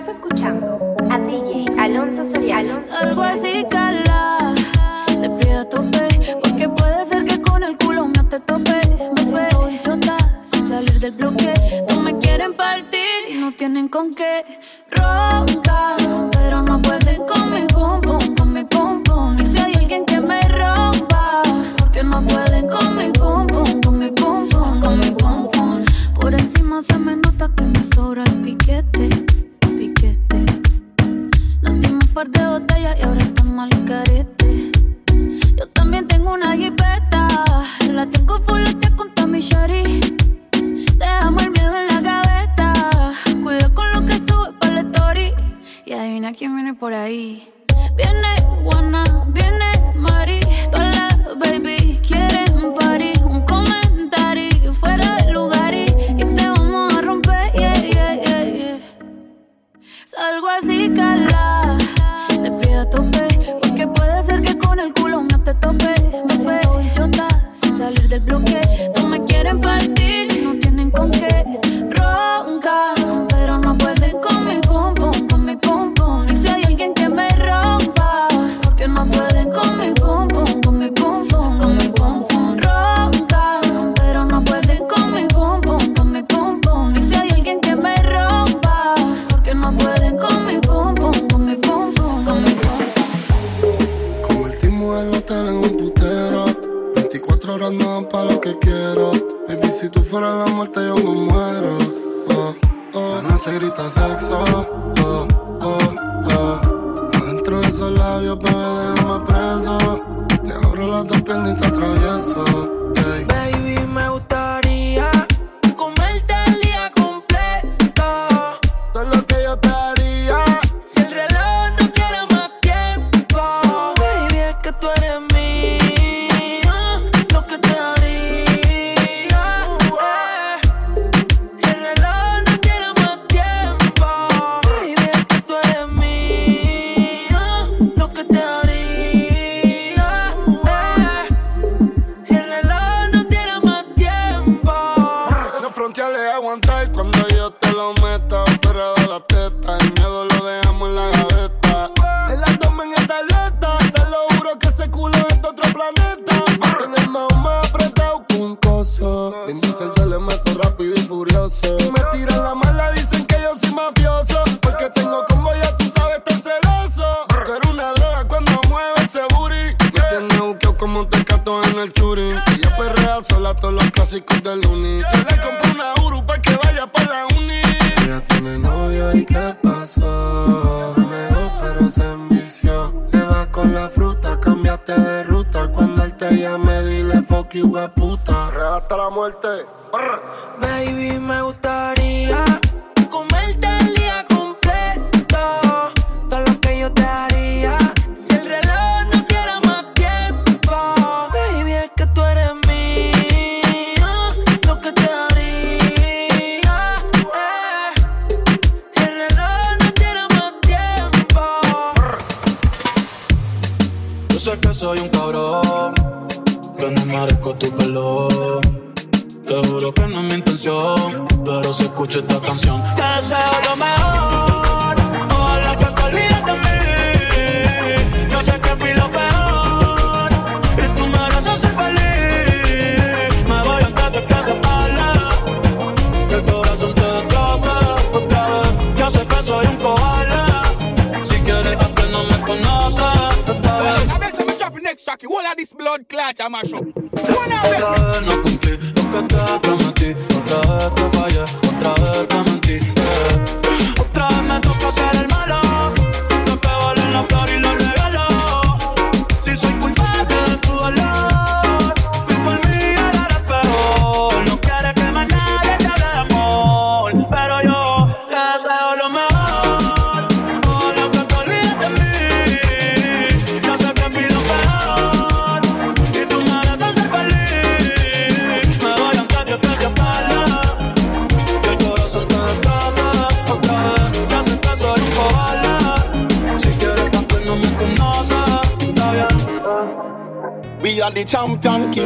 Estás escuchando a DJ Alonso Soriano. Algo así, cala. Te pido a tope, porque puede ser que con el culo no te tope. Me suelto chota sin salir del bloque. No me quieren partir y no tienen con qué roncar.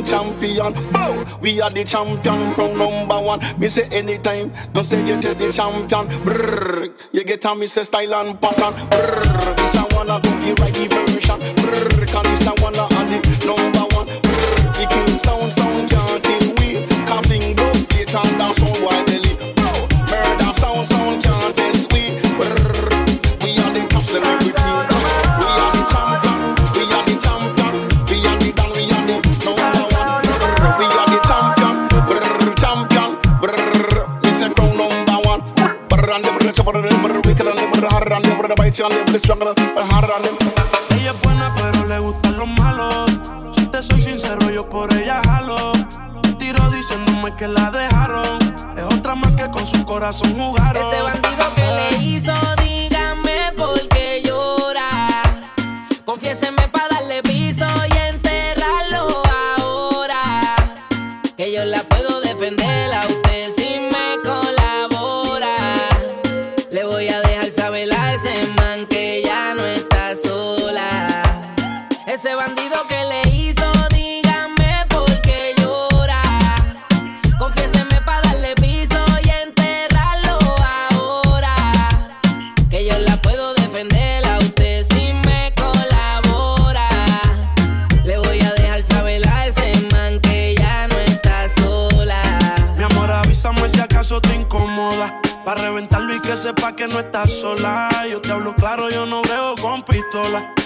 Champion. Bow, we are the champion, crown number one. Me say anytime, don't say you test the champion. Brrr, you get on me say style and pattern. Brrr, this I wanna do the right me stronger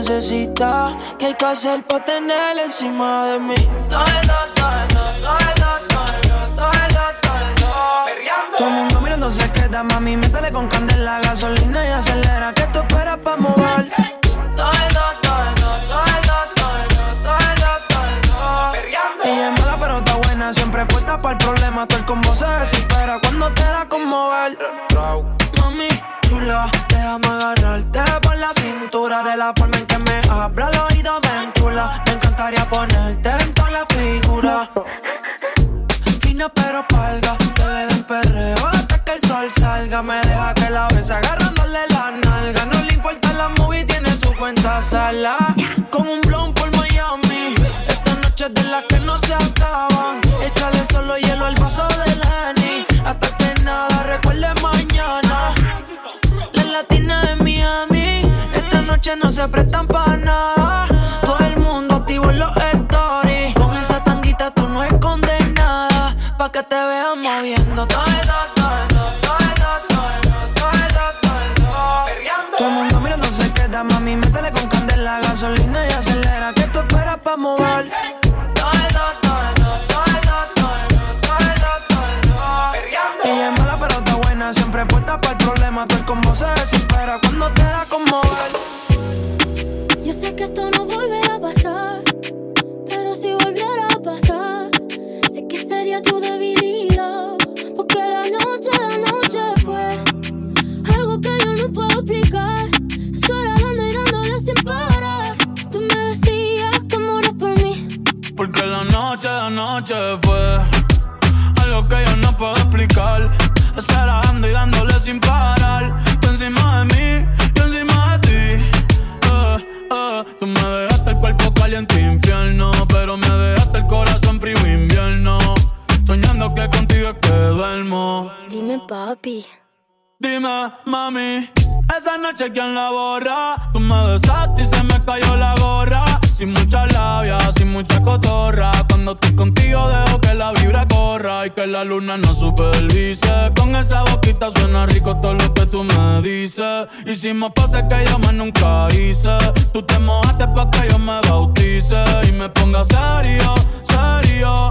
que tú necesitas. ¿Qué hay que hacer para tener encima de mí? Todo eso, todo eso, todo eso, todo eso, todo eso, todo. Todo el mundo mirando se queda, mami. Métele con candela, gasolina y acelera. ¿Qué tú esperas para mover? Todo eso, todo todo todo todo todo es mala, pero está buena. Siempre puesta para el problema. Todo el combo se desespera cuando te da conmover. Mami, déjame agarrarte por la cintura. De la forma en que me habla al oído, ventula. Me encantaría ponerte en toda la figura. Fina pero palga, que le den perreo hasta que el sol salga. Me deja que la besa agarrándole la nalga. No le importa la movie, tiene su cuenta sala. No se prestan para nada. Todo el mundo activo en los stories. Con esa tanguita tú no escondes nada. Pa' que te vean moviendo todo eso, todo lo que tú me dices. Hicimos cosas que yo más nunca hice. Tú te mojaste pa' que yo me bautice y me ponga serio, serio.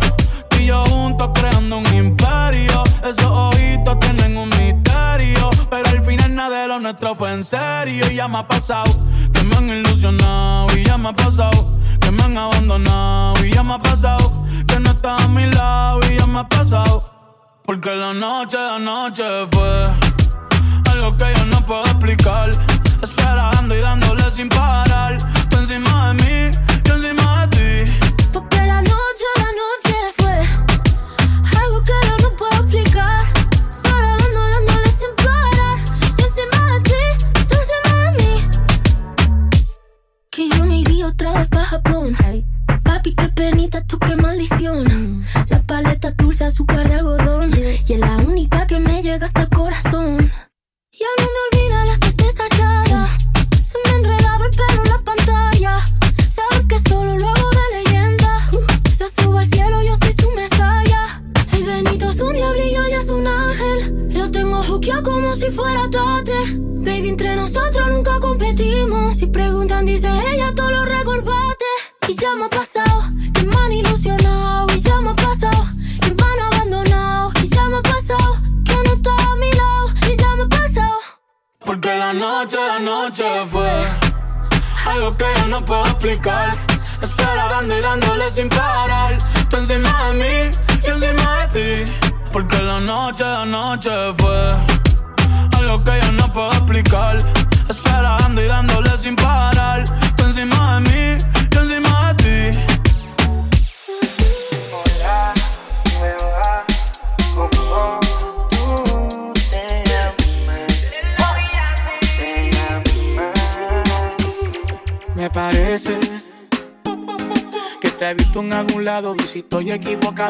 Tú y yo juntos creando un imperio. Esos ojitos tienen un misterio. Pero al final nada de lo nuestro fue en serio. Y ya me ha pasado que me han ilusionado. Y ya me ha pasado que me han abandonado. Y ya me ha pasado que no estás a mi lado. Y ya me ha pasado. Porque la noche, la noche fue algo que yo no puedo explicar. Esperando y dándole sin parar. Tú encima de mí, yo encima de ti. Porque la noche, la noche fue algo que yo no puedo explicar.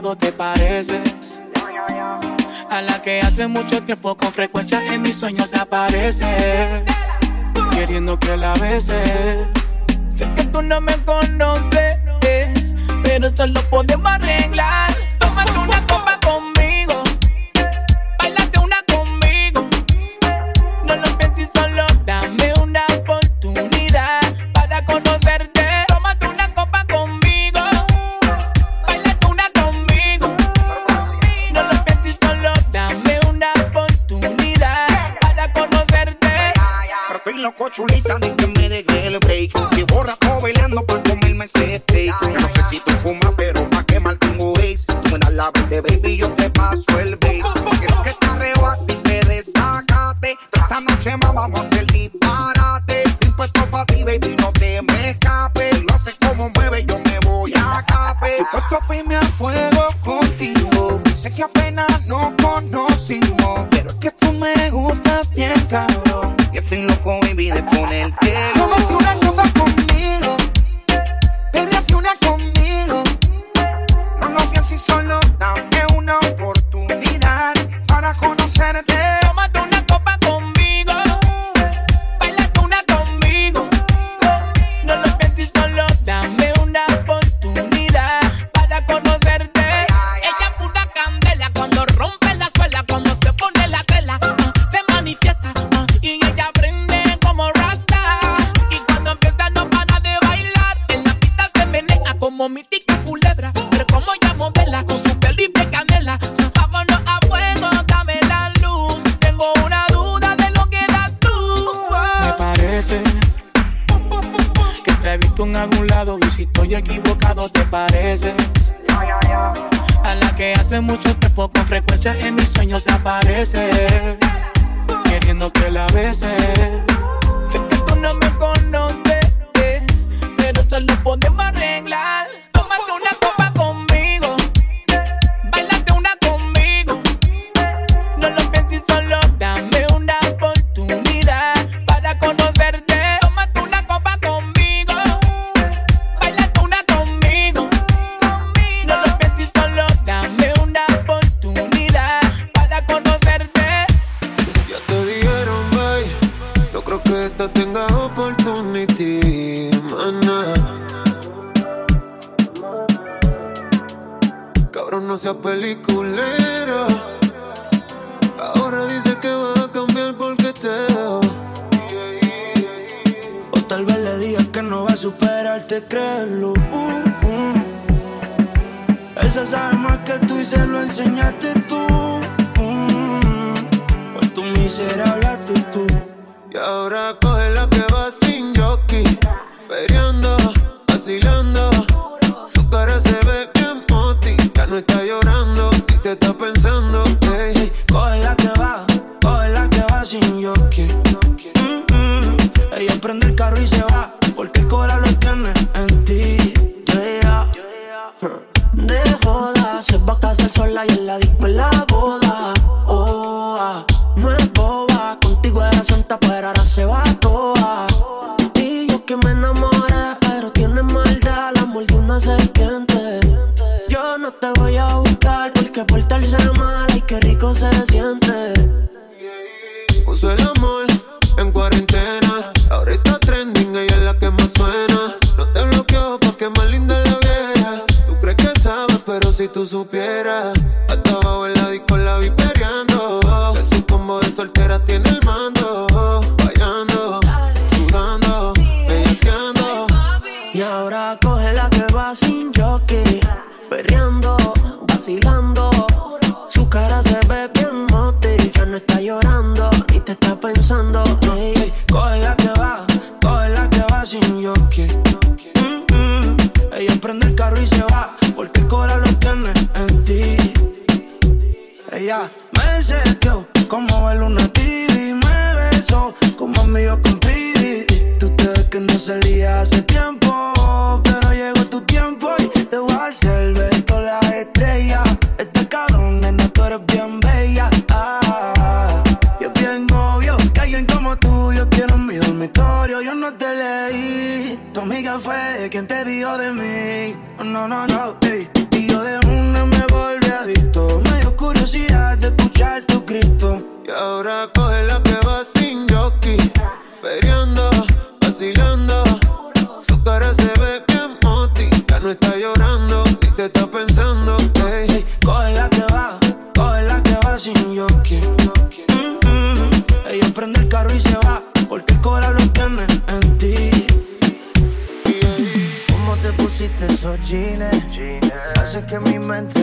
lado te pareces a la que hace mucho tiempo con.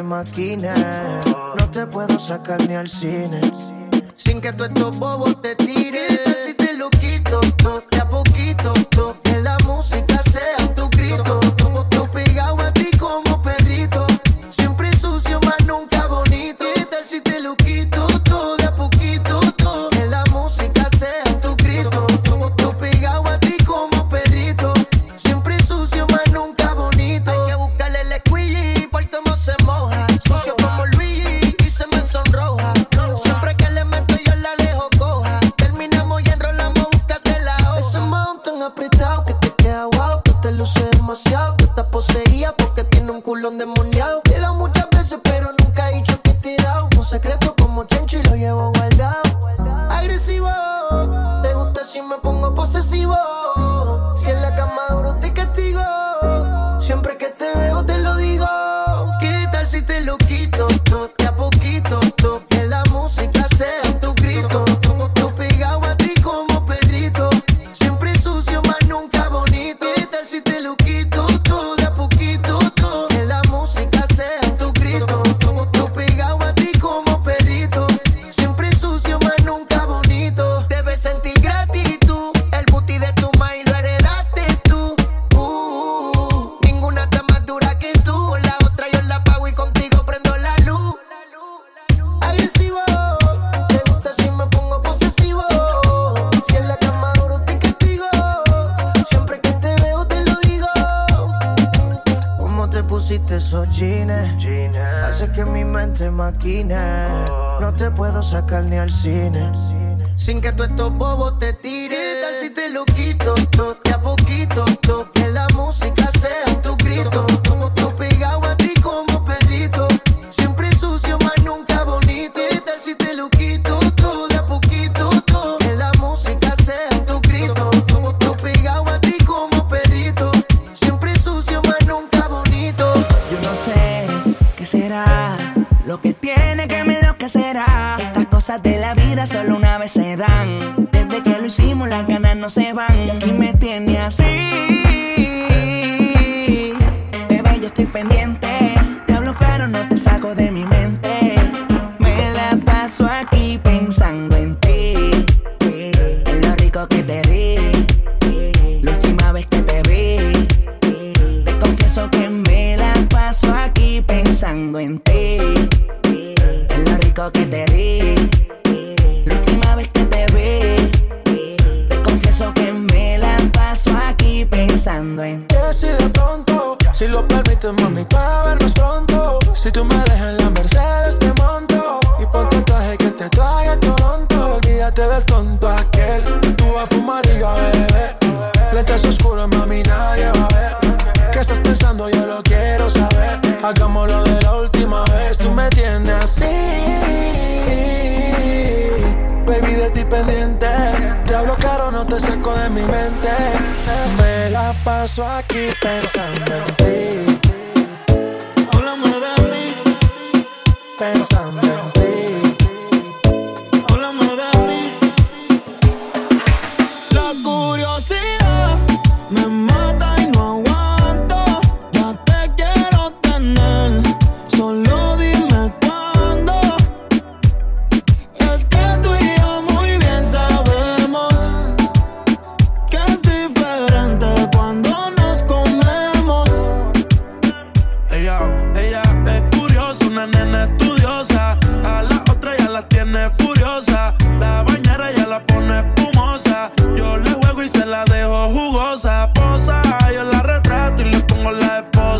No te puedo sacar ni al cine. Sin que tú estos bobos te tiren. cosas de la vida solo una vez se dan. Desde que lo hicimos, las ganas no se van. Y aquí me tiene así.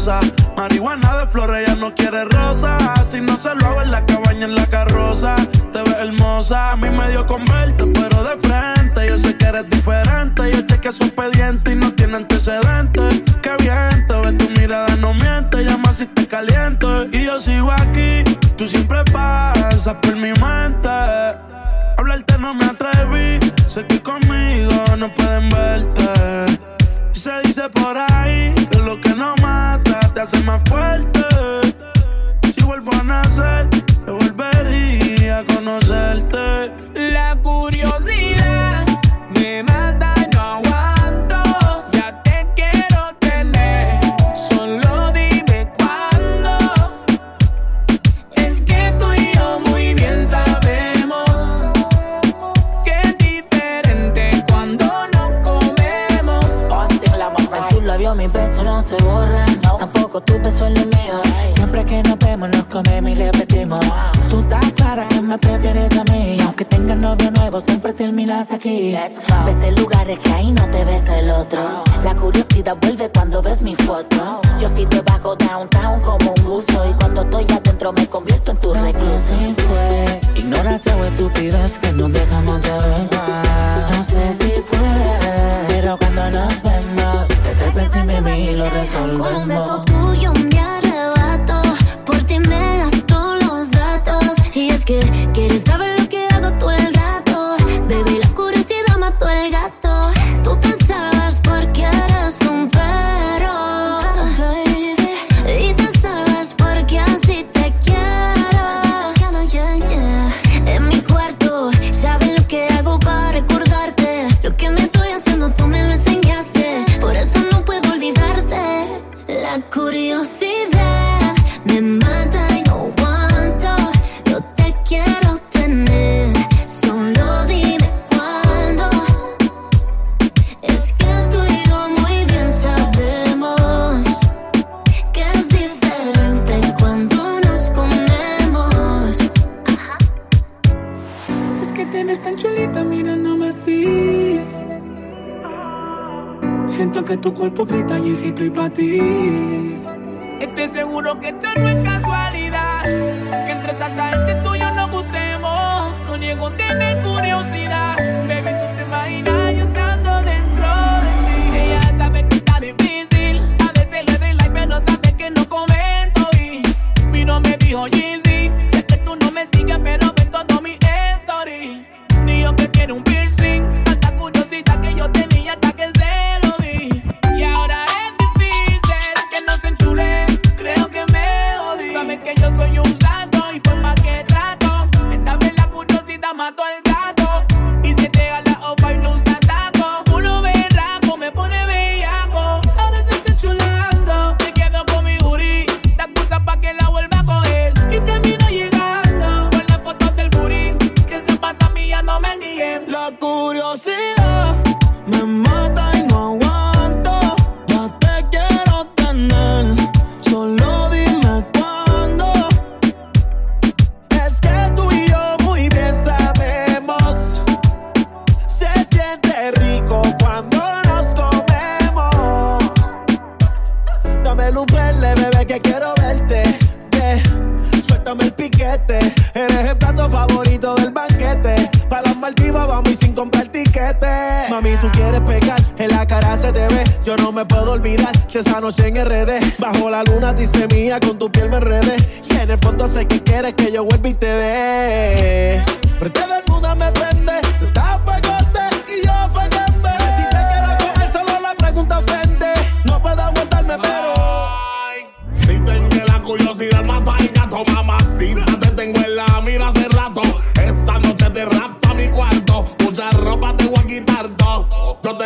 cosa. Marihuana de flores, ella no quiere rosa. Si no se lo hago en la cabaña, en la carroza. Te ves hermosa, a mí me dio con verte, pero de frente. Yo sé que eres diferente. Yo chequeé este su expediente y no tiene antecedentes. Qué bien, te ves tu mirada, no miente. Llama si te caliento. Y yo sigo aquí, tú siempre pasas por mi mente. Hablarte no me aquí. Ves lugares que ahí no te ves el otro. La curiosidad vuelve tu cuerpo grita y si estoy para ti. Estoy seguro que esto no es casualidad. Que entre tanta gente tú y yo nos gustemos. No niego tener curiosidad.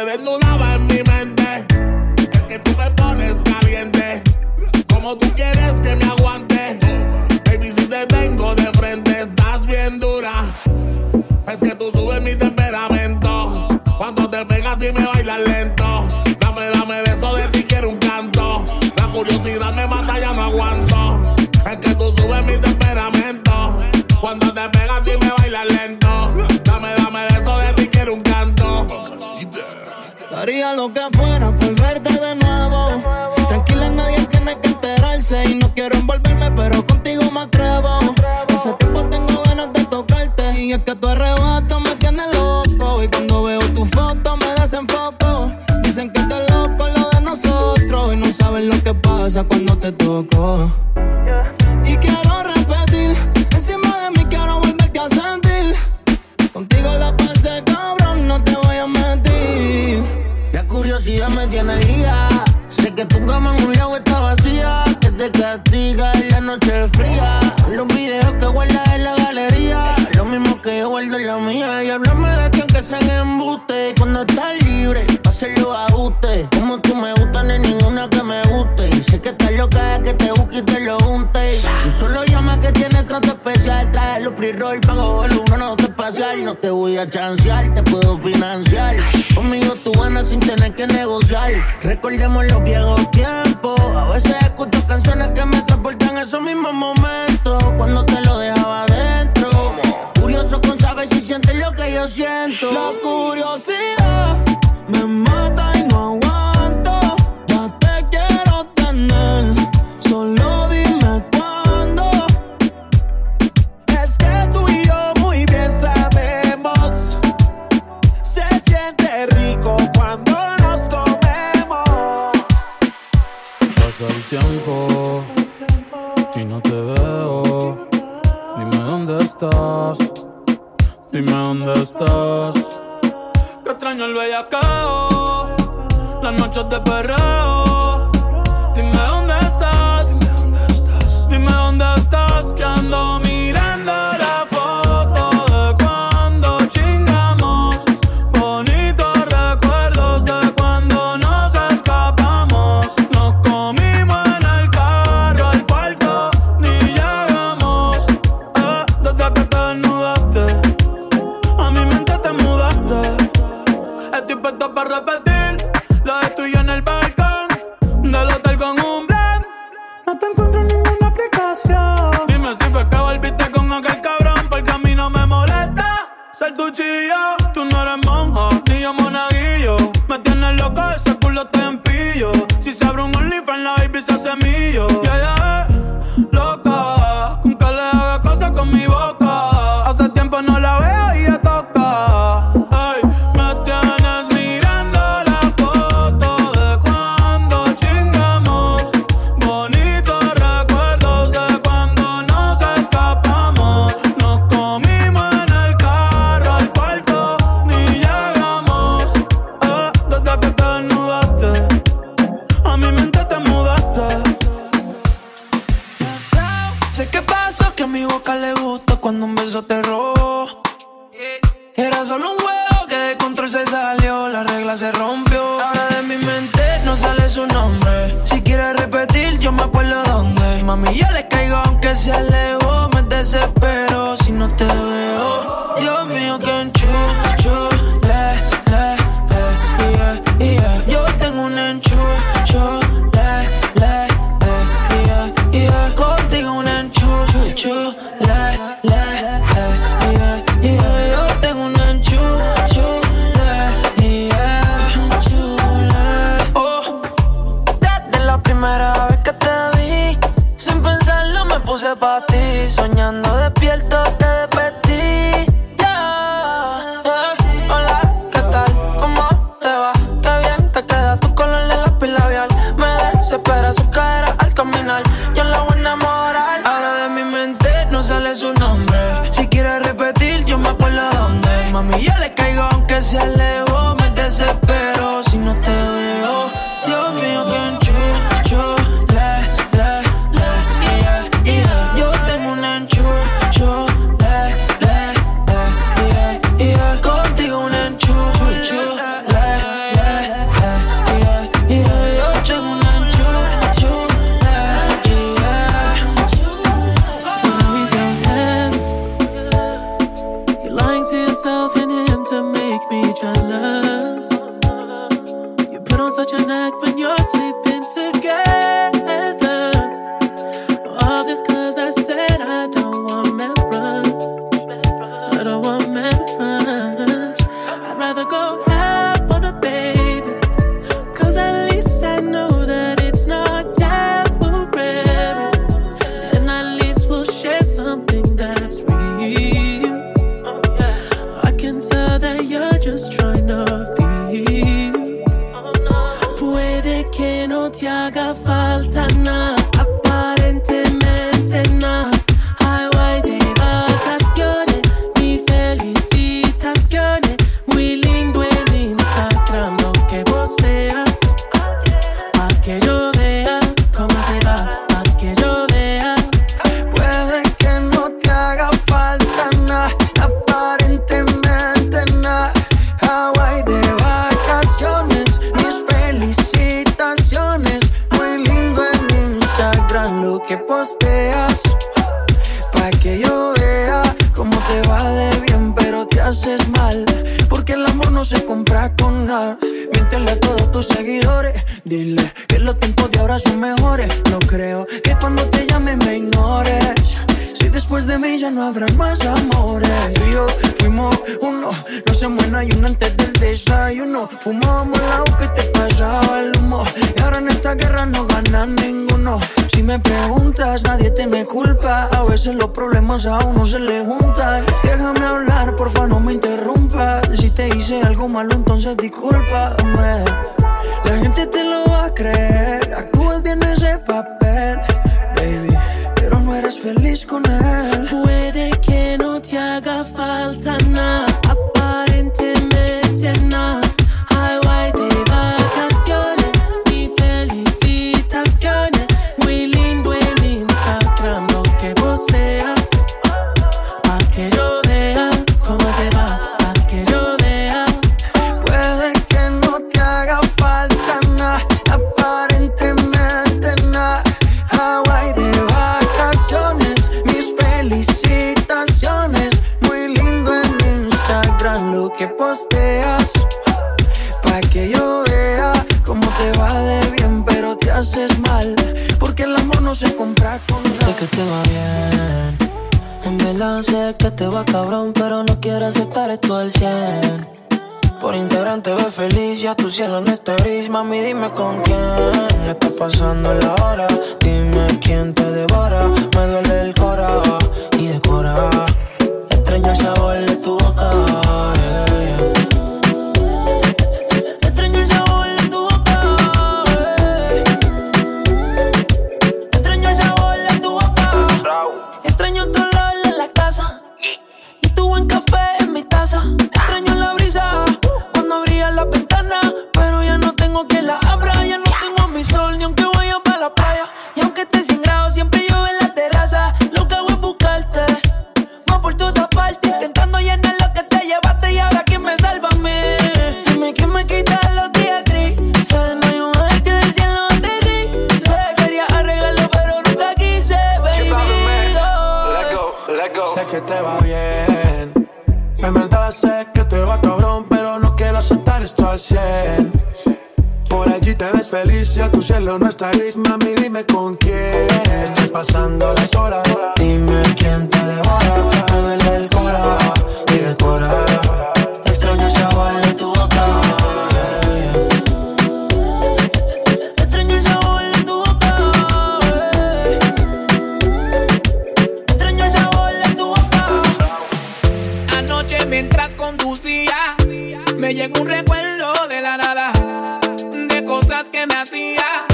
desnudaba en mi mente. Es que tú me pones caliente. Como tú quieres que me aguante. Baby, si te tengo de frente, estás bien dura. Es que tú subes mi temperamento. Cuando te pegas y me lo que fuera por verte de nuevo. Tranquila, nadie tiene que enterarse. Y no quiero envolverme, pero contigo me atrevo. Ese tiempo tengo ganas de tocarte. Y es que tu arrebato me tiene loco. Y cuando veo tu foto me desenfoco. Dicen que te loco lo de nosotros. Y no saben lo que pasa cuando te toco. pago el uno no te pasar. No te voy a chancear, te puedo financiar. Conmigo tú ganas sin tener que negociar. Recordemos los viejos tiempos. A veces escucho canciones que me transportan a esos mismos momentos. Cuando te lo dejaba dentro. Curioso con saber si sientes lo que yo siento. La curiosidad. el bellacao, las noches de perreo. amores. Tú y yo fuimos uno, no se muera ayuno antes del desayuno. Fumábamos el agua que te pasaba el humo. Y ahora en esta guerra no gana ninguno. Si me preguntas, nadie te me culpa. A veces los problemas a uno se le juntan. Déjame hablar, porfa, no me interrumpas. Si te hice algo malo, entonces discúlpame. La gente te lo va a creer. Actúas bien ese papel, baby. Pero no eres feliz con él. Puede Altan eres al 100. Por Instagram te ves feliz, ya tu cielo no está gris. Mami, dime con quién le está pasando la hora. Dime quién te devora. Me duele el cora y decora. Sé que te va bien. En verdad sé que te va cabrón, pero no quiero aceptar esto al 100. Por allí te ves feliz, si a tu cielo no está gris, mami, dime con quién. Estás pasando las horas, dime quién te devora. llega un recuerdo de la nada, de cosas que me hacía,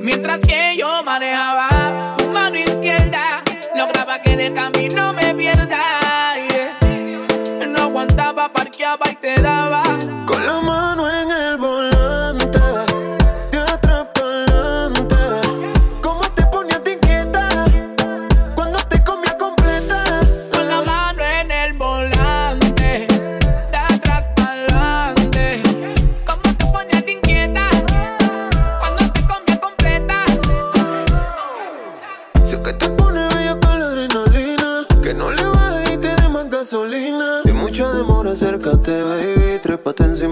mientras que yo manejaba tu mano izquierda, lograba que en el camino me pierda.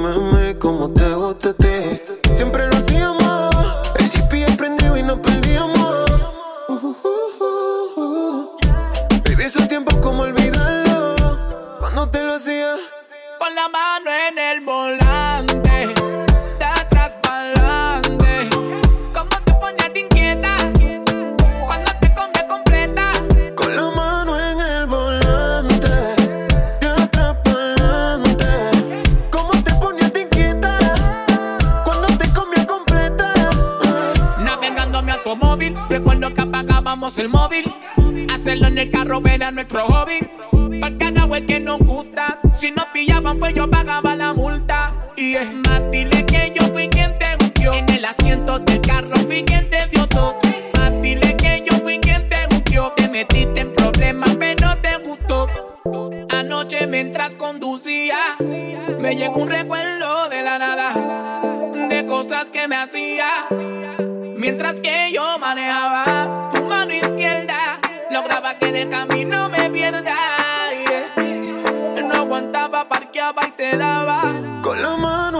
meme como Me llegó un recuerdo de la nada, de cosas que me hacía. Mientras que yo manejaba tu mano izquierda, lograba que en el camino me pierda. No aguantaba, parqueaba y te daba. Con la mano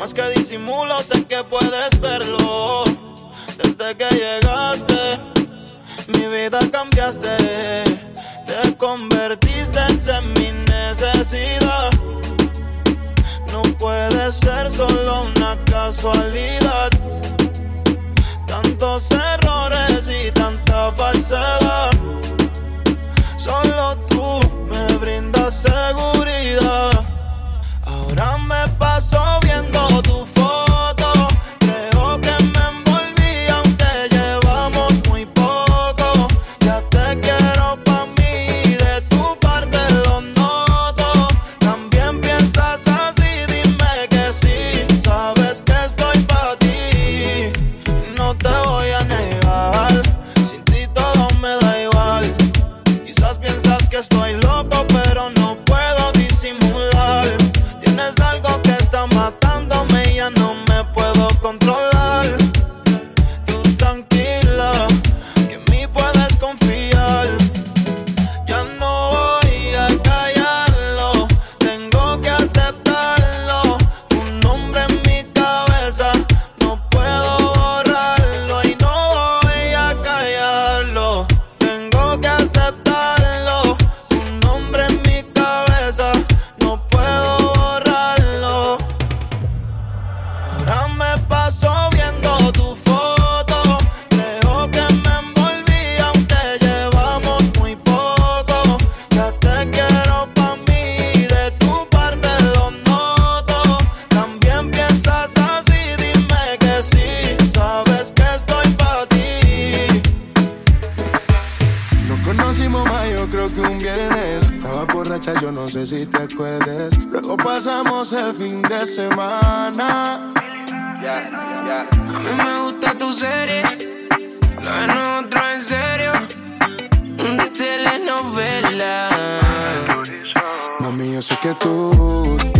Más que disimulo, sé que puedes verlo. Desde que llegaste, mi vida cambiaste. Te convertiste en mi necesidad. No puede ser solo una casualidad. Tantos errores y tanta falsedad. Solo tú me brindas seguridad. Ahora me paso viendo que tú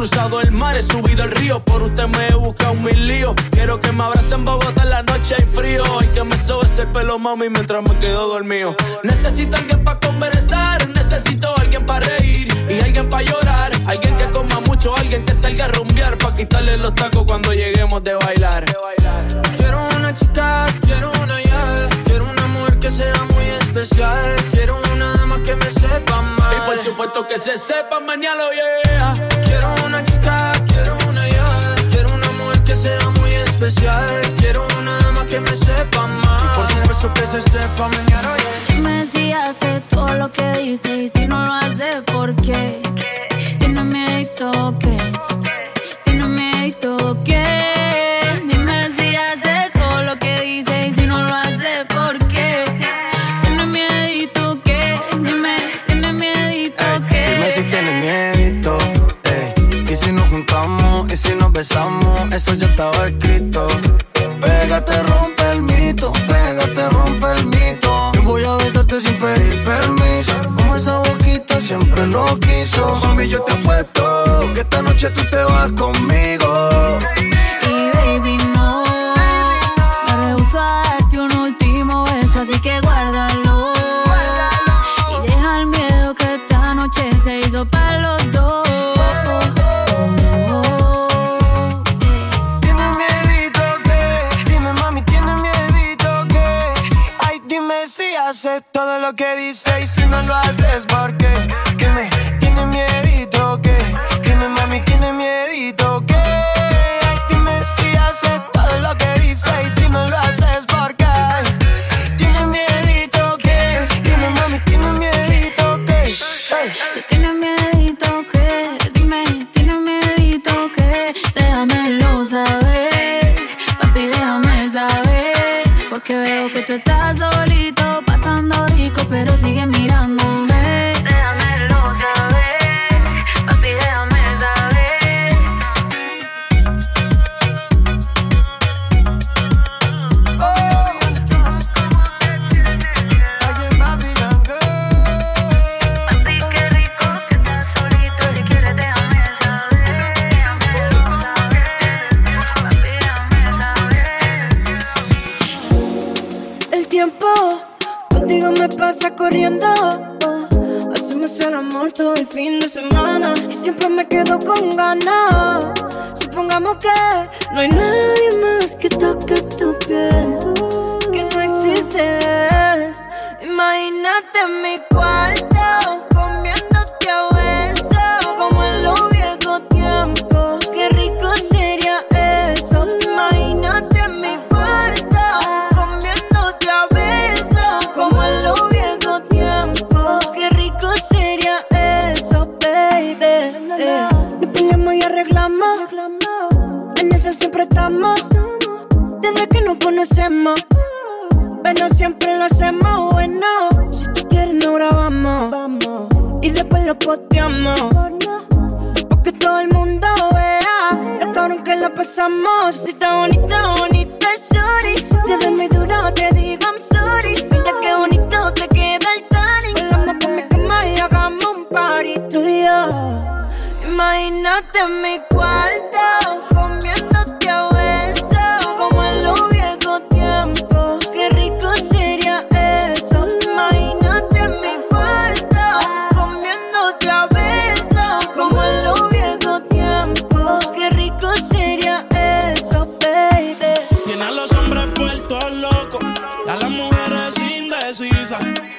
cruzado el mar, he subido el río, por usted me he buscado mil líos. Quiero que me abrace en Bogotá en la noche hay frío y que me sobe ese pelo, mami, mientras me quedo dormido. Necesito alguien para conversar, necesito alguien para reír y alguien para llorar. Alguien que coma mucho, alguien que salga a rumbear para quitarle los tacos cuando lleguemos de bailar. Quiero una chica, quiero una especial, quiero una dama que me sepa mal. Y por supuesto que se sepa mañana, yeah. Quiero una chica, quiero una ya, quiero una mujer que sea muy especial, quiero una dama que me sepa mal. Y por supuesto que se sepa mañana, yeah. Dime si hace todo lo que dice y si no lo hace, ¿por qué? Tiene miedo o qué? Besamos, eso ya estaba escrito. Pégate, rompe el mito, pégate, rompe el mito. Yo voy a besarte sin pedir permiso. Como esa boquita siempre lo quiso. Mami, yo te apuesto que esta noche tú te vas conmigo. Lo que dice y si no lo haces, ¿por qué?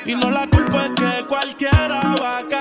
Y no la culpa es que cualquiera va a caer.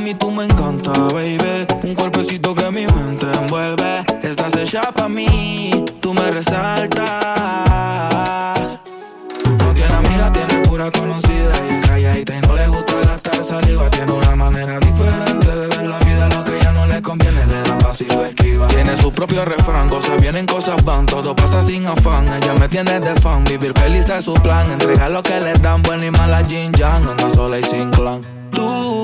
Mami. Tú me encanta, baby. Un cuerpecito que mi mente envuelve. Estás hecha pa' mí. Tú me resaltas. No tiene amiga, tiene pura conocida. Y es calladita y no le gusta gastar saliva. Tiene una manera diferente de ver la vida. Lo que ya no le conviene, le da paso y lo esquiva. Tiene su propio refrán, cosas vienen, cosas van. Todo pasa sin afán. Ella me tiene de fan. Vivir feliz es su plan. Entrega lo que le dan, buena y mala Jin Yang. Anda sola y sin clan.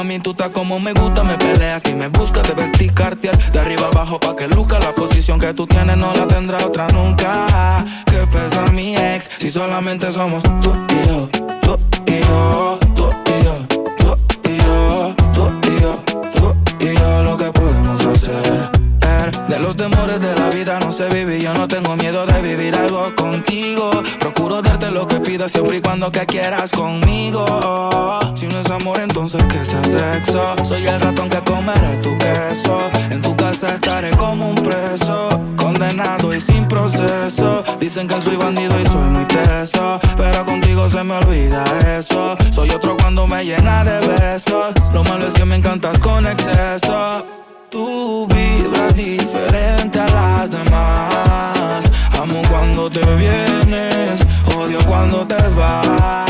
Mami, tú estás como me gusta, me peleas y me buscas, debes ticarte de arriba abajo pa' que luzca la posición que tú tienes no la tendrá otra nunca. Que pesa mi ex si solamente somos tú y yo, tú y yo, tú y yo, tú y yo, tú y yo, tú y yo, lo que podemos hacer. De los temores de la vida no se vive yo no tengo miedo de vivir algo contigo. Procuro darte lo que pidas siempre y cuando que quieras conmigo. Soy el ratón que comeré tu queso. En tu casa estaré como un preso, condenado y sin proceso. Dicen que soy bandido y soy muy teso, pero contigo se me olvida eso. Soy otro cuando me llena de besos. Lo malo es que me encantas con exceso. Tú vibras diferente a las demás. Amo cuando te vienes, odio cuando te vas.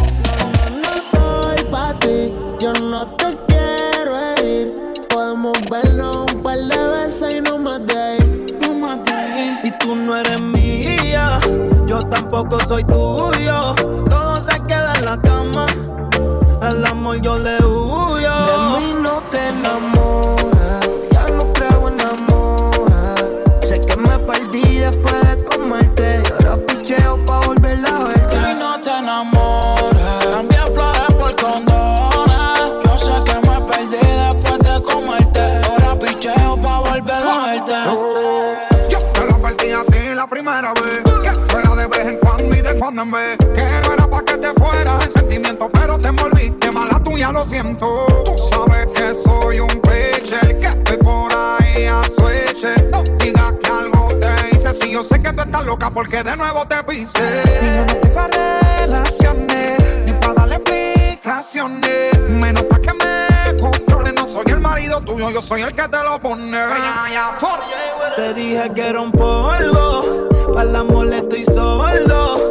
Tampoco soy tuyo. Todo se queda en la cama. El amor yo le vez. Que no era pa' que te fueras en sentimiento, pero te envolviste mala tuya, lo siento. Tú sabes que soy un pitcher, que estoy por ahí a switch. No digas que algo te hice, si yo sé que tú estás loca porque de nuevo te pisé. Y yo no estoy pa' relaciones, ni pa' darle explicaciones. Menos pa' que me controle, no soy el marido tuyo, yo soy el que te lo pone. Te dije que era un polvo, para el amor estoy sordo.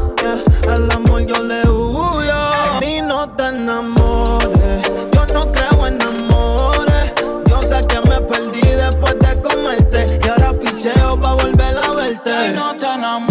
El amor yo le huyo. A mí no te enamores. Yo no creo en amores. Yo sé que me perdí después de comerte. Y ahora picheo pa' volver a verte. Y no te enamores.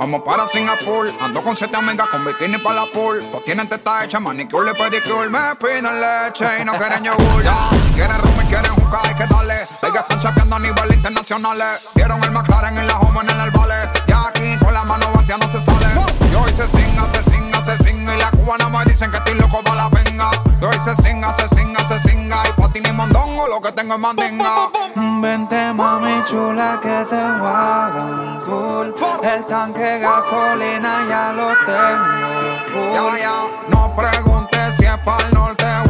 Vamos para Singapur, ando con siete amigas con bikini para la pool. Todos tienen teta hecha, manicure y pedicure. Me piden leche y no quieren yogur. Ya. Quieren rum y quieren juca, hay que darle. Ellas están chapeando a nivel internacionales. Vieron el McLaren en la home en el vale. Y aquí con la mano vacía no se sale. Yo hice singa, se singa, se singa. Y la cubana me dicen que estoy loco para la venga. Yo hice singa, se singa, se singa. Y pa' ti ni mondongo, lo que tengo es mandinga. Vente mami chula que te voy a dar un tour El tanque gasolina ya lo tengo full. No preguntes si es para el norte o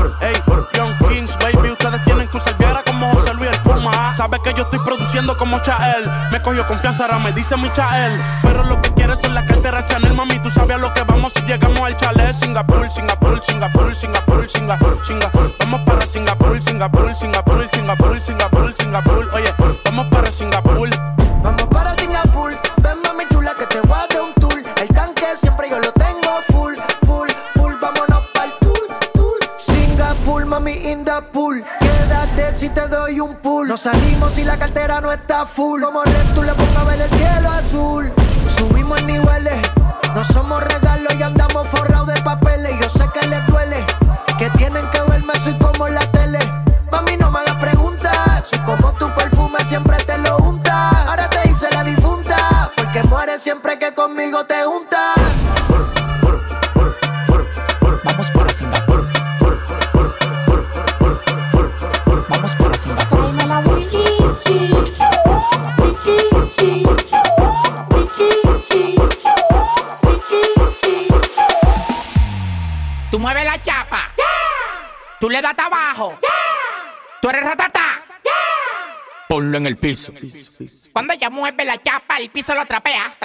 Sabe que yo estoy produciendo como Chael. Me cogió confianza, ahora me dice mi Chael. Pero lo que quieres es la cartera Chanel, mami. Tú sabes a lo que vamos si llegamos al chalet. Singapur, Singapur, Singapur, Singapur, Singapur, Singapur. Vamos para Singapur, Singapur, Singapur, Singapur, Singapur, Singapur. Oye, En el piso. Cuando ella mueve la chapa, el piso lo trapea,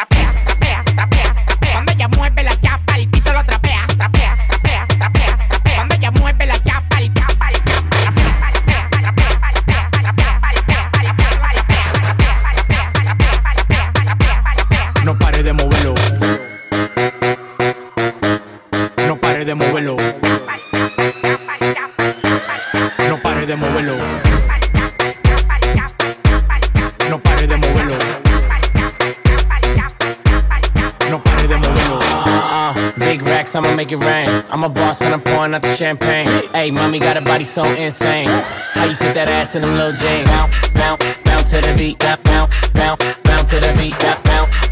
make it rain. I'm a boss and I'm pouring out the champagne. Hey, mommy got a body so insane. How you fit that ass in them little jeans? Bounce, bounce, bounce to the beat. Bounce, bounce, bounce, to the beat. Bounce,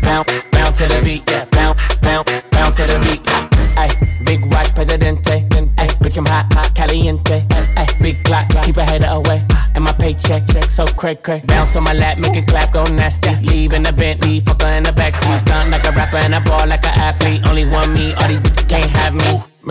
bounce, bounce, to the beat. Bounce, bounce, bounce to the beat. Hey, big watch, presidente. Hey, bitch, I'm hot, hot, caliente. Hey, big clock, keep a hater away. And my paycheck, check so crack crack. Bounce on my lap, make it clap, go nasty. Leave in the Bentley, fucker in the backseat. Stunt like a rapper and I ball like an athlete. Only one me, all these bitches.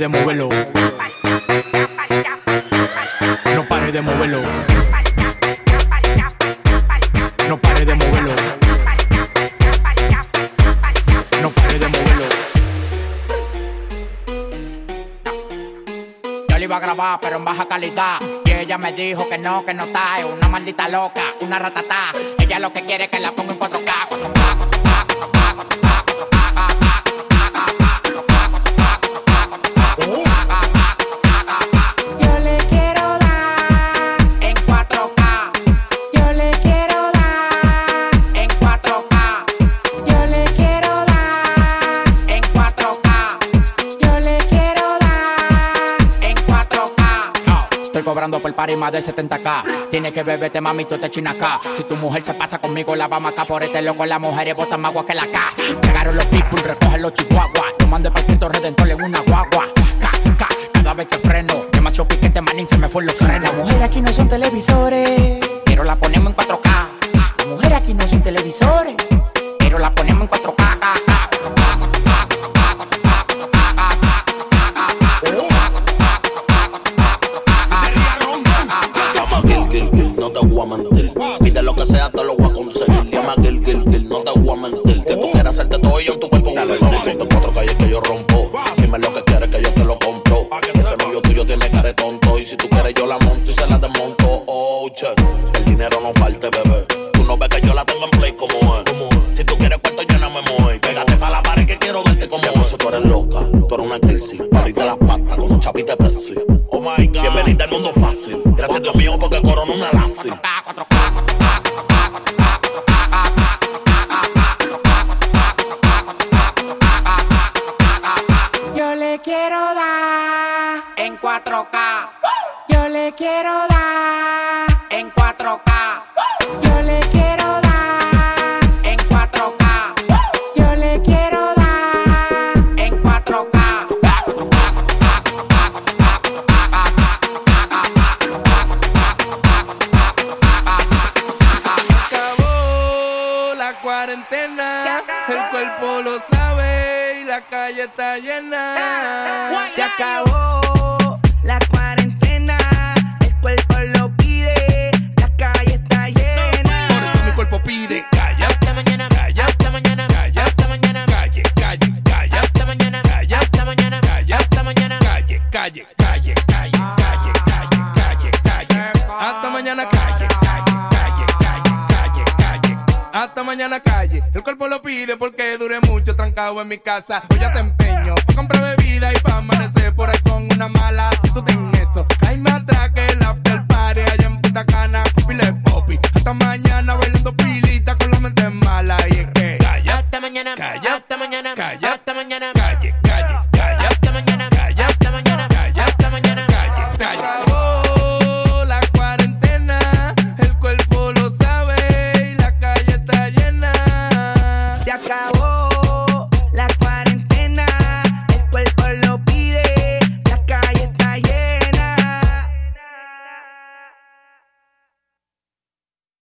De moverlo. No pare de moverlo. No pare de moverlo. No pare de moverlo. Yo le iba a grabar, pero en baja calidad. Y ella me dijo que no, que no está. Es una maldita loca, una ratata. Ella lo que quiere es que la ponga en 4K, 4K, 4K, 4K, Estoy cobrando por par y más de 70k. Tiene que beberte, mami, tú te china acá. Si tu mujer se pasa conmigo, la vamos acá por este loco. Las mujeres botan más agua que la K. Llegaron los people, recogen los chihuahuas. Mandé para Cristo Redentor en una guagua. Ca, ca, cada vez que freno. Demasiado piquete, manín, se me fue los frenos. Las mujeres aquí no son televisores, pero la ponemos en 4K. Las mujeres aquí no son televisores,